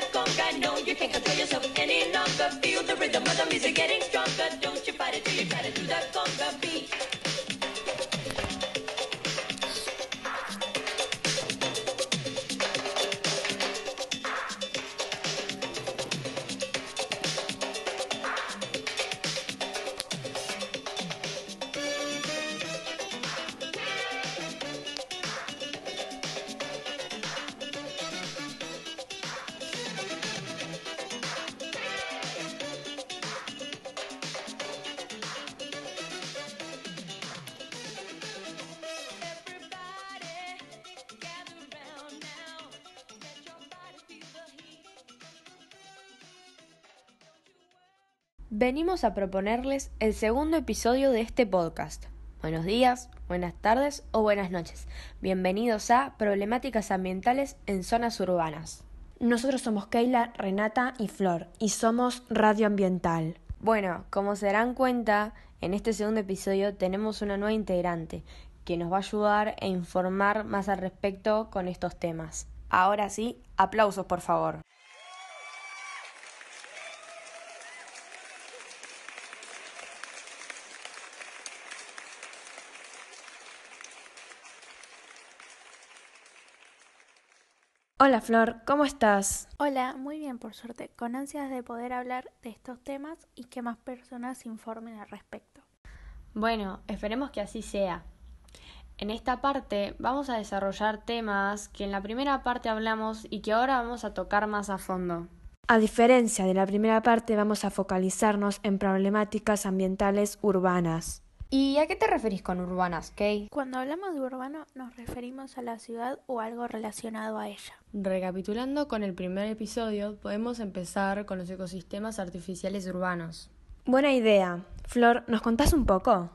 to that Venimos a proponerles el segundo episodio de este podcast. Buenos días, buenas tardes o buenas noches. Bienvenidos a Problemáticas Ambientales en Zonas Urbanas. Nosotros somos Keila, Renata y Flor y somos Radio Ambiental. Bueno, como se darán cuenta, en este segundo episodio tenemos una nueva integrante que nos va a ayudar e informar más al respecto con estos temas. Ahora sí, aplausos por favor. Hola Flor, ¿cómo estás? Hola, muy bien por suerte, con ansias de poder hablar de estos temas y que más personas se informen al respecto. Bueno, esperemos que así sea. En esta parte vamos a desarrollar temas que en la primera parte hablamos y que ahora vamos a tocar más a fondo. A diferencia de la primera parte, vamos a focalizarnos en problemáticas ambientales urbanas. ¿Y a qué te referís con urbanas, Kay? Cuando hablamos de urbano nos referimos a la ciudad o algo relacionado a ella. Recapitulando con el primer episodio, podemos empezar con los ecosistemas artificiales urbanos. Buena idea. Flor, ¿nos contás un poco?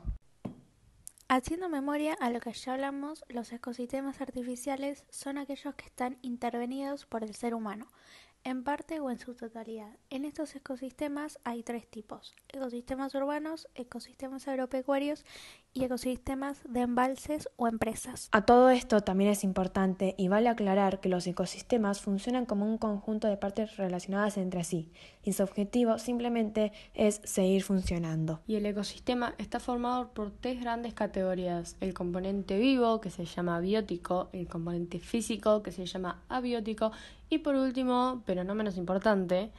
Haciendo memoria a lo que ya hablamos, los ecosistemas artificiales son aquellos que están intervenidos por el ser humano, en parte o en su totalidad. En estos ecosistemas hay tres tipos, ecosistemas urbanos, ecosistemas agropecuarios y ecosistemas de embalses o empresas. A todo esto también es importante y vale aclarar que los ecosistemas funcionan como un conjunto de partes relacionadas entre sí y su objetivo simplemente es seguir funcionando. Y el ecosistema está formado por tres grandes categorías, el componente vivo que se llama biótico, el componente físico que se llama abiótico y por último, pero no menos importante,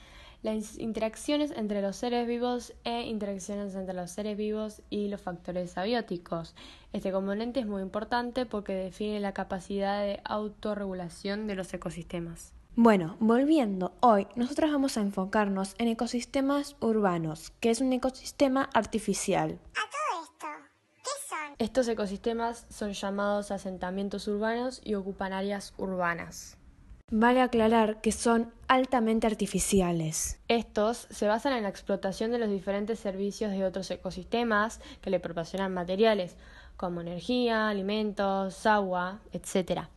las interacciones entre los seres vivos e interacciones entre los seres vivos y los factores abióticos. Este componente es muy importante porque define la capacidad de autorregulación de los ecosistemas. Bueno, volviendo, hoy nosotros vamos a enfocarnos en ecosistemas urbanos, que es un ecosistema artificial. A todo esto, ¿qué son? Estos ecosistemas son llamados asentamientos urbanos y ocupan áreas urbanas. Vale aclarar que son altamente artificiales. Estos se basan en la explotación de los diferentes servicios de otros ecosistemas que le proporcionan materiales como energía, alimentos, agua, etc.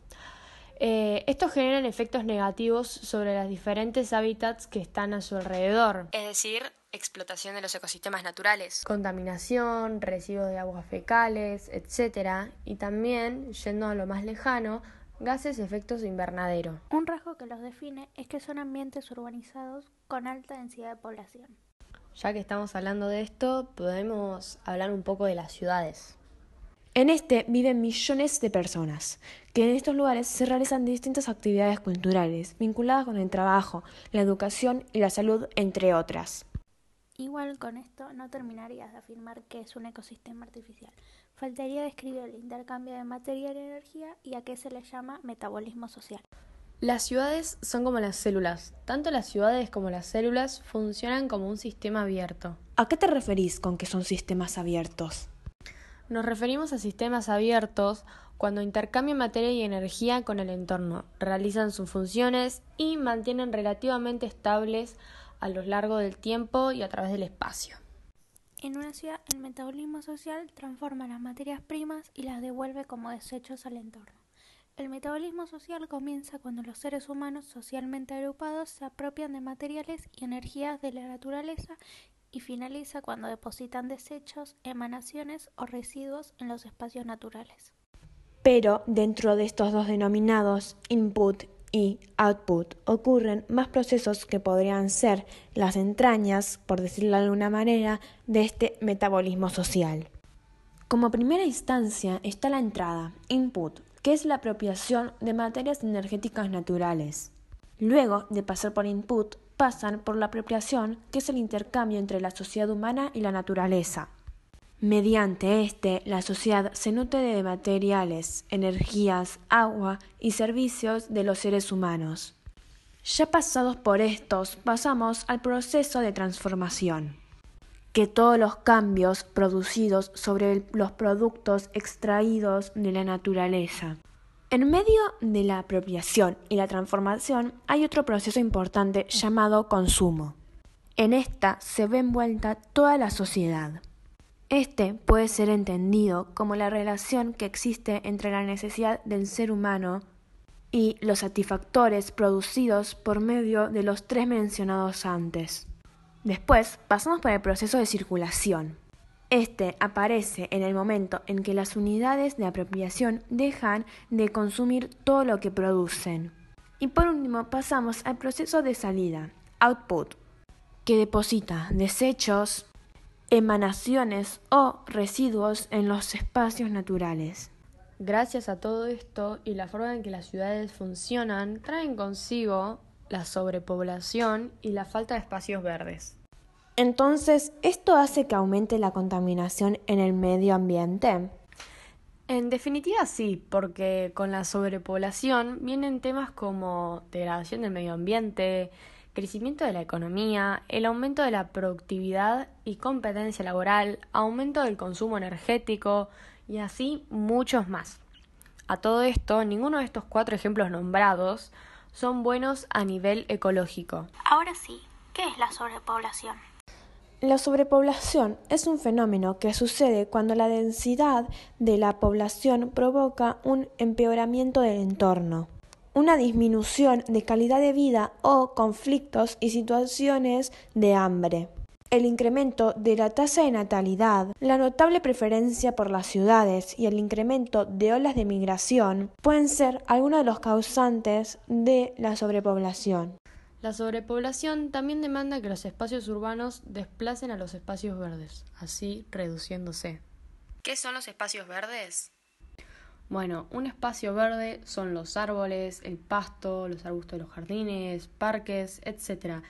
Eh, estos generan efectos negativos sobre los diferentes hábitats que están a su alrededor, es decir, explotación de los ecosistemas naturales, contaminación, residuos de aguas fecales, etc. Y también, yendo a lo más lejano, gases de efectos invernadero. Un rasgo que los define es que son ambientes urbanizados con alta densidad de población. Ya que estamos hablando de esto, podemos hablar un poco de las ciudades. En este viven millones de personas, que en estos lugares se realizan distintas actividades culturales vinculadas con el trabajo, la educación y la salud, entre otras. Igual con esto no terminarías de afirmar que es un ecosistema artificial. Faltaría describir el intercambio de material y energía y a qué se le llama metabolismo social. Las ciudades son como las células. Tanto las ciudades como las células funcionan como un sistema abierto. ¿A qué te referís con que son sistemas abiertos? Nos referimos a sistemas abiertos cuando intercambian materia y energía con el entorno, realizan sus funciones y mantienen relativamente estables a lo largo del tiempo y a través del espacio. En una ciudad, el metabolismo social transforma las materias primas y las devuelve como desechos al entorno. El metabolismo social comienza cuando los seres humanos socialmente agrupados se apropian de materiales y energías de la naturaleza y finaliza cuando depositan desechos, emanaciones o residuos en los espacios naturales. Pero dentro de estos dos denominados input y output ocurren más procesos que podrían ser las entrañas, por decirlo de alguna manera, de este metabolismo social. Como primera instancia está la entrada, input, que es la apropiación de materias energéticas naturales. Luego de pasar por input, pasan por la apropiación, que es el intercambio entre la sociedad humana y la naturaleza. Mediante este, la sociedad se nutre de materiales, energías, agua y servicios de los seres humanos. Ya pasados por estos, pasamos al proceso de transformación, que todos los cambios producidos sobre los productos extraídos de la naturaleza. En medio de la apropiación y la transformación hay otro proceso importante llamado consumo. En esta se ve envuelta toda la sociedad. Este puede ser entendido como la relación que existe entre la necesidad del ser humano y los satisfactores producidos por medio de los tres mencionados antes. Después pasamos por el proceso de circulación. Este aparece en el momento en que las unidades de apropiación dejan de consumir todo lo que producen. Y por último pasamos al proceso de salida, output, que deposita desechos, emanaciones o residuos en los espacios naturales. Gracias a todo esto y la forma en que las ciudades funcionan, traen consigo la sobrepoblación y la falta de espacios verdes. Entonces, ¿esto hace que aumente la contaminación en el medio ambiente? En definitiva sí, porque con la sobrepoblación vienen temas como degradación del medio ambiente, crecimiento de la economía, el aumento de la productividad y competencia laboral, aumento del consumo energético y así muchos más. A todo esto, ninguno de estos cuatro ejemplos nombrados son buenos a nivel ecológico. Ahora sí, ¿qué es la sobrepoblación? La sobrepoblación es un fenómeno que sucede cuando la densidad de la población provoca un empeoramiento del entorno una disminución de calidad de vida o conflictos y situaciones de hambre. El incremento de la tasa de natalidad, la notable preferencia por las ciudades y el incremento de olas de migración pueden ser algunos de los causantes de la sobrepoblación. La sobrepoblación también demanda que los espacios urbanos desplacen a los espacios verdes, así reduciéndose. ¿Qué son los espacios verdes? Bueno, un espacio verde son los árboles, el pasto, los arbustos de los jardines, parques, etc.,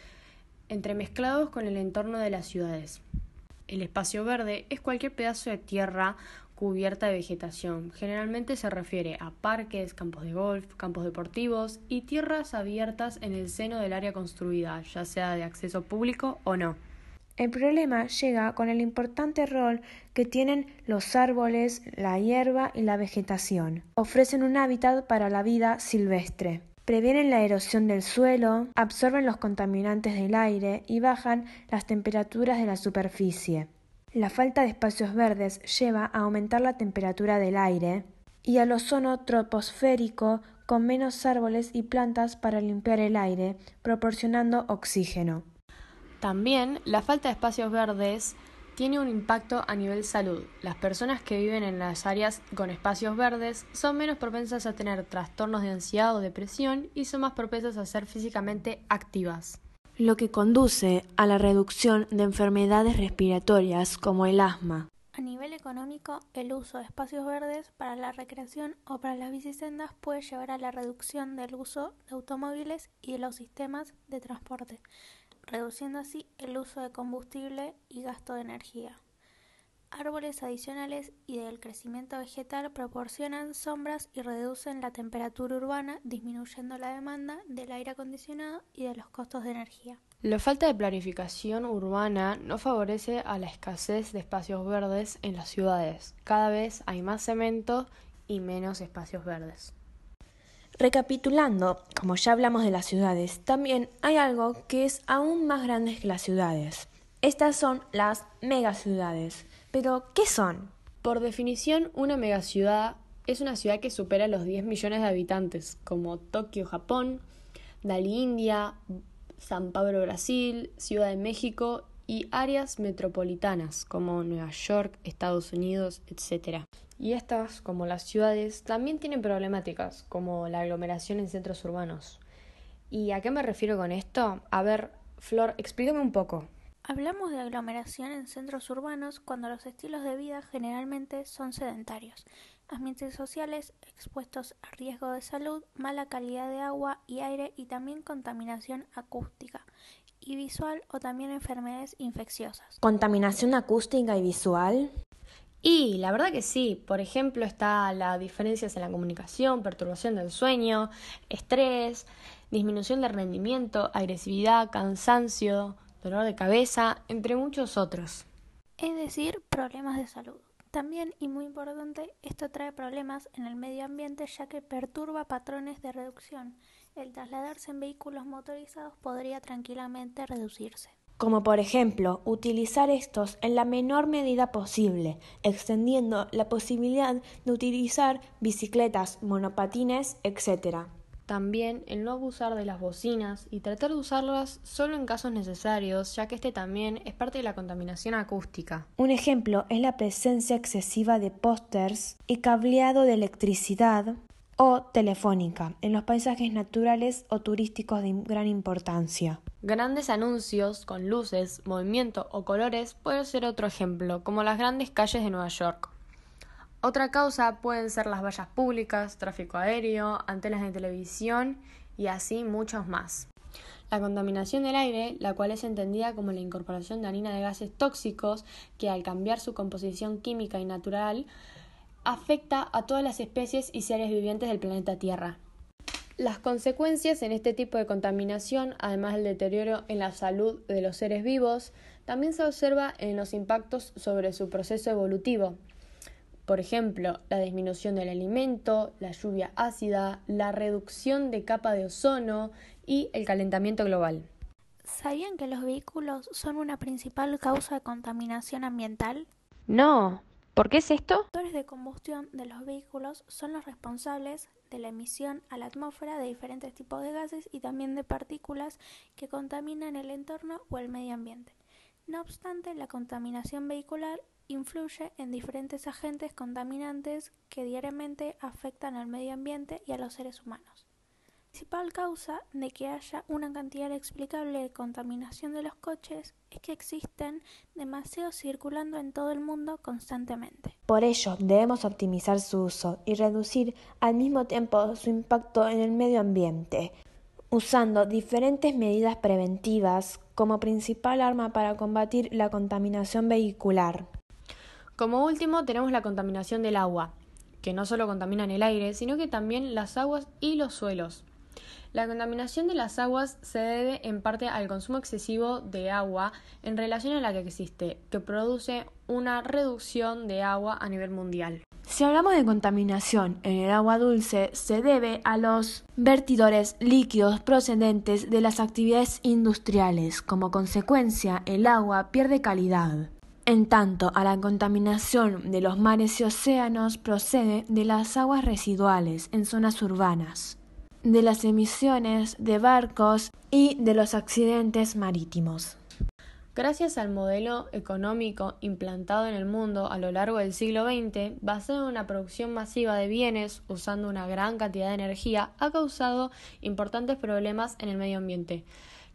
entremezclados con el entorno de las ciudades. El espacio verde es cualquier pedazo de tierra cubierta de vegetación. Generalmente se refiere a parques, campos de golf, campos deportivos y tierras abiertas en el seno del área construida, ya sea de acceso público o no. El problema llega con el importante rol que tienen los árboles, la hierba y la vegetación. Ofrecen un hábitat para la vida silvestre. Previenen la erosión del suelo, absorben los contaminantes del aire y bajan las temperaturas de la superficie. La falta de espacios verdes lleva a aumentar la temperatura del aire y al ozono troposférico con menos árboles y plantas para limpiar el aire, proporcionando oxígeno. También la falta de espacios verdes tiene un impacto a nivel salud. Las personas que viven en las áreas con espacios verdes son menos propensas a tener trastornos de ansiedad o depresión y son más propensas a ser físicamente activas. Lo que conduce a la reducción de enfermedades respiratorias como el asma. A nivel económico, el uso de espacios verdes para la recreación o para las bicisendas puede llevar a la reducción del uso de automóviles y de los sistemas de transporte, reduciendo así el uso de combustible y gasto de energía. Árboles adicionales y del crecimiento vegetal proporcionan sombras y reducen la temperatura urbana, disminuyendo la demanda del aire acondicionado y de los costos de energía. La falta de planificación urbana no favorece a la escasez de espacios verdes en las ciudades. Cada vez hay más cemento y menos espacios verdes. Recapitulando, como ya hablamos de las ciudades, también hay algo que es aún más grande que las ciudades. Estas son las megaciudades. Pero, ¿qué son? Por definición, una megaciudad es una ciudad que supera los 10 millones de habitantes, como Tokio, Japón, Dali, India, San Pablo, Brasil, Ciudad de México y áreas metropolitanas como Nueva York, Estados Unidos, etc. Y estas, como las ciudades, también tienen problemáticas, como la aglomeración en centros urbanos. ¿Y a qué me refiero con esto? A ver, Flor, explícame un poco. Hablamos de aglomeración en centros urbanos cuando los estilos de vida generalmente son sedentarios, ambientes sociales expuestos a riesgo de salud, mala calidad de agua y aire y también contaminación acústica y visual o también enfermedades infecciosas. ¿Contaminación acústica y visual? Y la verdad que sí, por ejemplo está la diferencias en la comunicación, perturbación del sueño, estrés, disminución de rendimiento, agresividad, cansancio, dolor de cabeza, entre muchos otros. Es decir, problemas de salud. También, y muy importante, esto trae problemas en el medio ambiente ya que perturba patrones de reducción. El trasladarse en vehículos motorizados podría tranquilamente reducirse. Como por ejemplo, utilizar estos en la menor medida posible, extendiendo la posibilidad de utilizar bicicletas, monopatines, etc. También el no abusar de las bocinas y tratar de usarlas solo en casos necesarios, ya que este también es parte de la contaminación acústica. Un ejemplo es la presencia excesiva de pósters y cableado de electricidad o telefónica en los paisajes naturales o turísticos de gran importancia. Grandes anuncios con luces, movimiento o colores puede ser otro ejemplo, como las grandes calles de Nueva York. Otra causa pueden ser las vallas públicas, tráfico aéreo, antenas de televisión y así muchos más. La contaminación del aire, la cual es entendida como la incorporación de harina de gases tóxicos que al cambiar su composición química y natural afecta a todas las especies y seres vivientes del planeta Tierra. Las consecuencias en este tipo de contaminación, además del deterioro en la salud de los seres vivos, también se observa en los impactos sobre su proceso evolutivo, por ejemplo, la disminución del alimento, la lluvia ácida, la reducción de capa de ozono y el calentamiento global. ¿Sabían que los vehículos son una principal causa de contaminación ambiental? No. ¿Por qué es esto? Los motores de combustión de los vehículos son los responsables de la emisión a la atmósfera de diferentes tipos de gases y también de partículas que contaminan el entorno o el medio ambiente. No obstante, la contaminación vehicular influye en diferentes agentes contaminantes que diariamente afectan al medio ambiente y a los seres humanos. La principal causa de que haya una cantidad inexplicable de contaminación de los coches es que existen demasiados circulando en todo el mundo constantemente. Por ello, debemos optimizar su uso y reducir al mismo tiempo su impacto en el medio ambiente, usando diferentes medidas preventivas como principal arma para combatir la contaminación vehicular. Como último tenemos la contaminación del agua, que no solo contaminan el aire, sino que también las aguas y los suelos. La contaminación de las aguas se debe en parte al consumo excesivo de agua en relación a la que existe, que produce una reducción de agua a nivel mundial. Si hablamos de contaminación en el agua dulce, se debe a los vertidores líquidos procedentes de las actividades industriales. Como consecuencia, el agua pierde calidad. En tanto, a la contaminación de los mares y océanos procede de las aguas residuales en zonas urbanas, de las emisiones de barcos y de los accidentes marítimos. Gracias al modelo económico implantado en el mundo a lo largo del siglo XX, basado en una producción masiva de bienes usando una gran cantidad de energía, ha causado importantes problemas en el medio ambiente.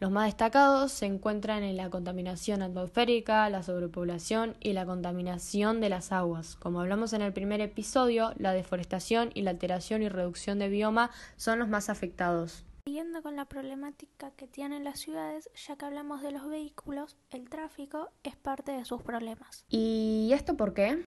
Los más destacados se encuentran en la contaminación atmosférica, la sobrepoblación y la contaminación de las aguas. Como hablamos en el primer episodio, la deforestación y la alteración y reducción de bioma son los más afectados. Siguiendo con la problemática que tienen las ciudades, ya que hablamos de los vehículos, el tráfico es parte de sus problemas. ¿Y esto por qué?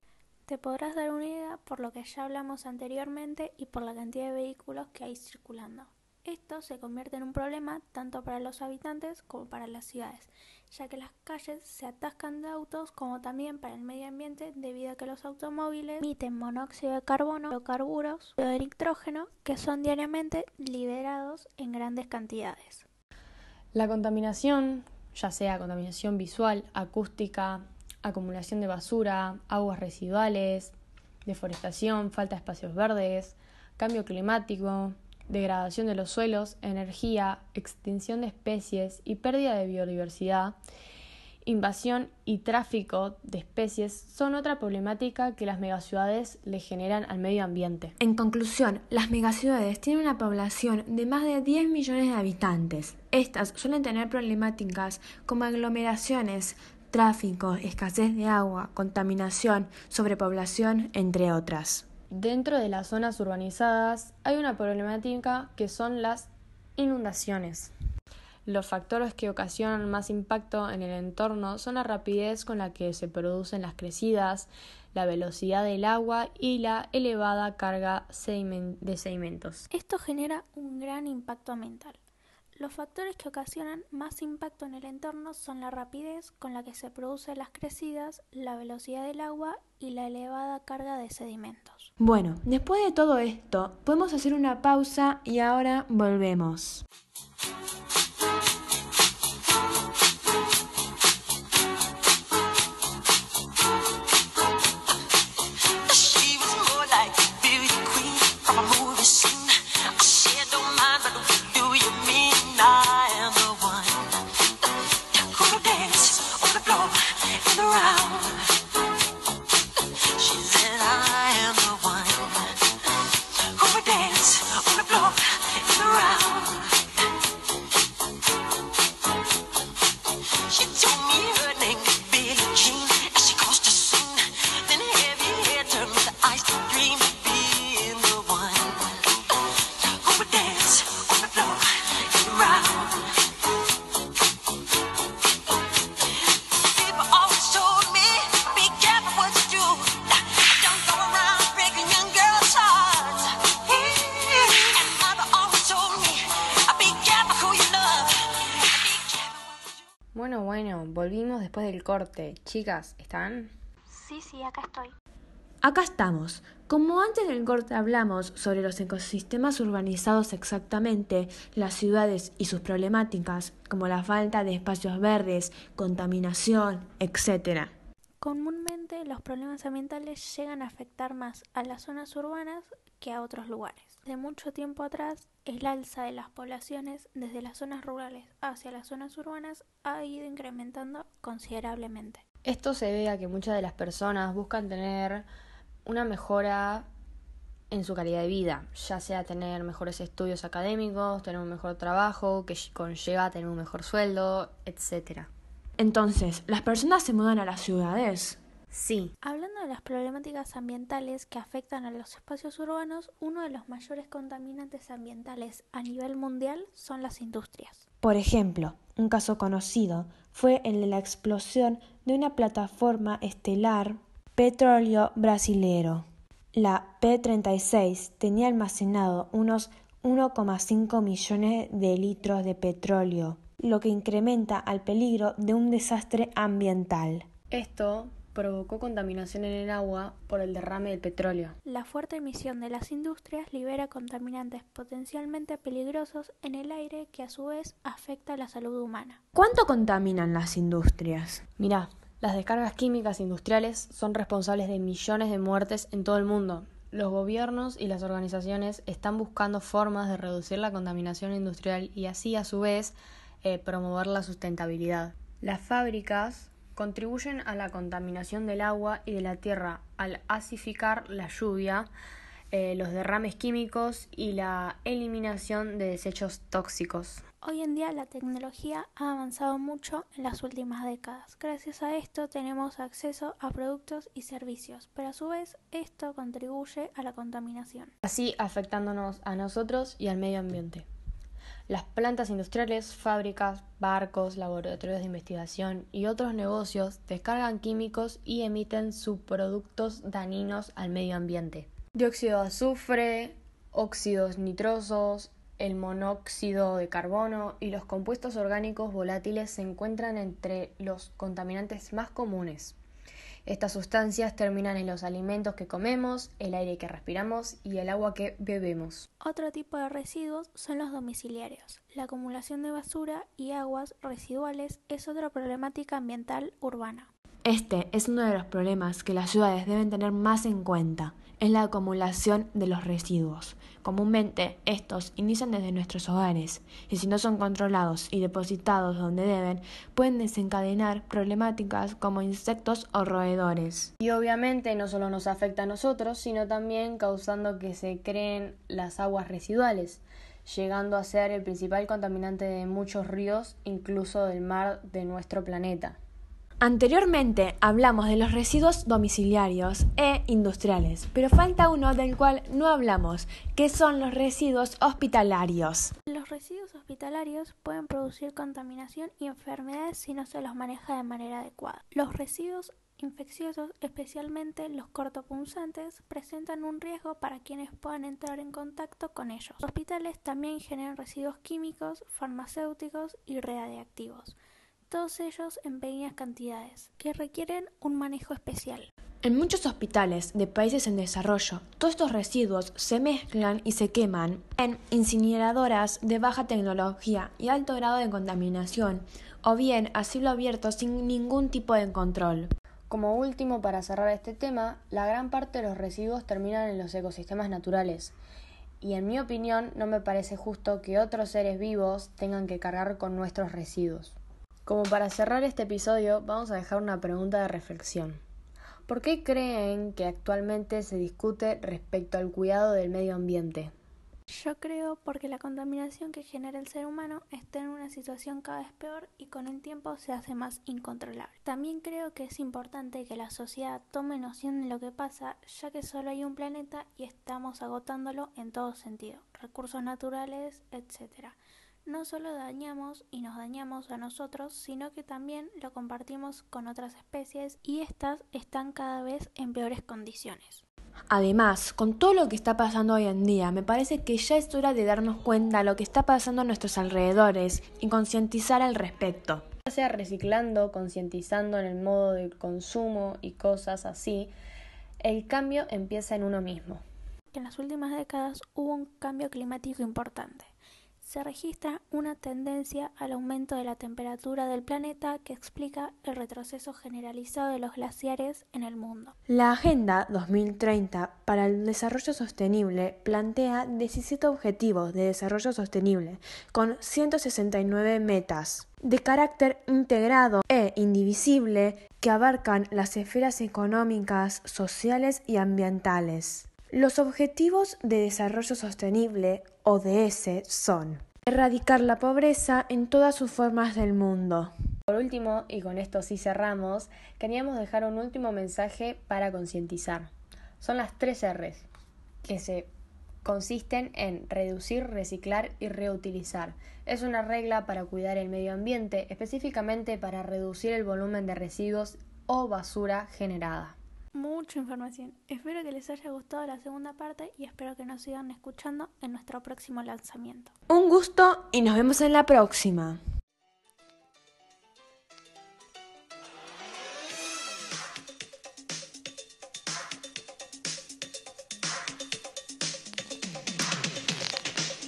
Te podrás dar una idea por lo que ya hablamos anteriormente y por la cantidad de vehículos que hay circulando. Esto se convierte en un problema tanto para los habitantes como para las ciudades, ya que las calles se atascan de autos como también para el medio ambiente debido a que los automóviles emiten monóxido de carbono, carburos de nitrógeno que son diariamente liberados en grandes cantidades. La contaminación, ya sea contaminación visual, acústica, acumulación de basura, aguas residuales, deforestación, falta de espacios verdes, cambio climático, degradación de los suelos, energía, extinción de especies y pérdida de biodiversidad, invasión y tráfico de especies son otra problemática que las megaciudades le generan al medio ambiente. En conclusión, las megaciudades tienen una población de más de 10 millones de habitantes. Estas suelen tener problemáticas como aglomeraciones, tráfico, escasez de agua, contaminación, sobrepoblación, entre otras. Dentro de las zonas urbanizadas hay una problemática que son las inundaciones. Los factores que ocasionan más impacto en el entorno son la rapidez con la que se producen las crecidas, la velocidad del agua y la elevada carga de sedimentos. Esto genera un gran impacto ambiental. Los factores que ocasionan más impacto en el entorno son la rapidez con la que se producen las crecidas, la velocidad del agua y la elevada carga de sedimentos. Bueno, después de todo esto, podemos hacer una pausa y ahora volvemos. Corte. Chicas, ¿están? Sí, sí, acá estoy. Acá estamos. Como antes del corte hablamos sobre los ecosistemas urbanizados exactamente, las ciudades y sus problemáticas, como la falta de espacios verdes, contaminación, etc. Comúnmente los problemas ambientales llegan a afectar más a las zonas urbanas que a otros lugares. De mucho tiempo atrás, el alza de las poblaciones desde las zonas rurales hacia las zonas urbanas ha ido incrementando considerablemente. Esto se ve a que muchas de las personas buscan tener una mejora en su calidad de vida, ya sea tener mejores estudios académicos, tener un mejor trabajo, que conlleva tener un mejor sueldo, etc. Entonces, ¿las personas se mudan a las ciudades? Sí. Hablando de las problemáticas ambientales que afectan a los espacios urbanos, uno de los mayores contaminantes ambientales a nivel mundial son las industrias. Por ejemplo, un caso conocido fue el de la explosión de una plataforma estelar petróleo brasilero. La P-36 tenía almacenado unos 1,5 millones de litros de petróleo, lo que incrementa al peligro de un desastre ambiental. Esto provocó contaminación en el agua por el derrame del petróleo. La fuerte emisión de las industrias libera contaminantes potencialmente peligrosos en el aire que a su vez afecta a la salud humana. ¿Cuánto contaminan las industrias? Mirá, las descargas químicas industriales son responsables de millones de muertes en todo el mundo. Los gobiernos y las organizaciones están buscando formas de reducir la contaminación industrial y así a su vez eh, promover la sustentabilidad. Las fábricas contribuyen a la contaminación del agua y de la tierra al asificar la lluvia, eh, los derrames químicos y la eliminación de desechos tóxicos. Hoy en día la tecnología ha avanzado mucho en las últimas décadas. Gracias a esto tenemos acceso a productos y servicios, pero a su vez esto contribuye a la contaminación. Así afectándonos a nosotros y al medio ambiente. Las plantas industriales, fábricas, barcos, laboratorios de investigación y otros negocios descargan químicos y emiten subproductos dañinos al medio ambiente. Dióxido de azufre, óxidos nitrosos, el monóxido de carbono y los compuestos orgánicos volátiles se encuentran entre los contaminantes más comunes. Estas sustancias terminan en los alimentos que comemos, el aire que respiramos y el agua que bebemos. Otro tipo de residuos son los domiciliarios. La acumulación de basura y aguas residuales es otra problemática ambiental urbana. Este es uno de los problemas que las ciudades deben tener más en cuenta, es la acumulación de los residuos. Comúnmente estos inician desde nuestros hogares y si no son controlados y depositados donde deben, pueden desencadenar problemáticas como insectos o roedores. Y obviamente no solo nos afecta a nosotros, sino también causando que se creen las aguas residuales, llegando a ser el principal contaminante de muchos ríos, incluso del mar de nuestro planeta. Anteriormente hablamos de los residuos domiciliarios e industriales, pero falta uno del cual no hablamos, que son los residuos hospitalarios. Los residuos hospitalarios pueden producir contaminación y enfermedades si no se los maneja de manera adecuada. Los residuos infecciosos, especialmente los cortopunzantes, presentan un riesgo para quienes puedan entrar en contacto con ellos. Los hospitales también generan residuos químicos, farmacéuticos y radiactivos todos ellos en pequeñas cantidades, que requieren un manejo especial. En muchos hospitales de países en desarrollo, todos estos residuos se mezclan y se queman en incineradoras de baja tecnología y alto grado de contaminación, o bien a cielo abierto sin ningún tipo de control. Como último, para cerrar este tema, la gran parte de los residuos terminan en los ecosistemas naturales. Y en mi opinión, no me parece justo que otros seres vivos tengan que cargar con nuestros residuos. Como para cerrar este episodio, vamos a dejar una pregunta de reflexión. ¿Por qué creen que actualmente se discute respecto al cuidado del medio ambiente? Yo creo porque la contaminación que genera el ser humano está en una situación cada vez peor y con el tiempo se hace más incontrolable. También creo que es importante que la sociedad tome noción de lo que pasa, ya que solo hay un planeta y estamos agotándolo en todo sentido, recursos naturales, etc no solo dañamos y nos dañamos a nosotros, sino que también lo compartimos con otras especies y estas están cada vez en peores condiciones. Además, con todo lo que está pasando hoy en día, me parece que ya es hora de darnos cuenta de lo que está pasando a nuestros alrededores y concientizar al respecto. Ya sea reciclando, concientizando en el modo de consumo y cosas así, el cambio empieza en uno mismo. En las últimas décadas hubo un cambio climático importante se registra una tendencia al aumento de la temperatura del planeta que explica el retroceso generalizado de los glaciares en el mundo. La Agenda 2030 para el Desarrollo Sostenible plantea 17 objetivos de desarrollo sostenible con 169 metas de carácter integrado e indivisible que abarcan las esferas económicas, sociales y ambientales. Los Objetivos de Desarrollo Sostenible, ODS, son erradicar la pobreza en todas sus formas del mundo. Por último, y con esto sí cerramos, queríamos dejar un último mensaje para concientizar. Son las tres R's, que se consisten en reducir, reciclar y reutilizar. Es una regla para cuidar el medio ambiente, específicamente para reducir el volumen de residuos o basura generada mucha información. Espero que les haya gustado la segunda parte y espero que nos sigan escuchando en nuestro próximo lanzamiento. Un gusto y nos vemos en la próxima.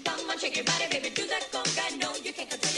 Come on, shake your body, baby, do that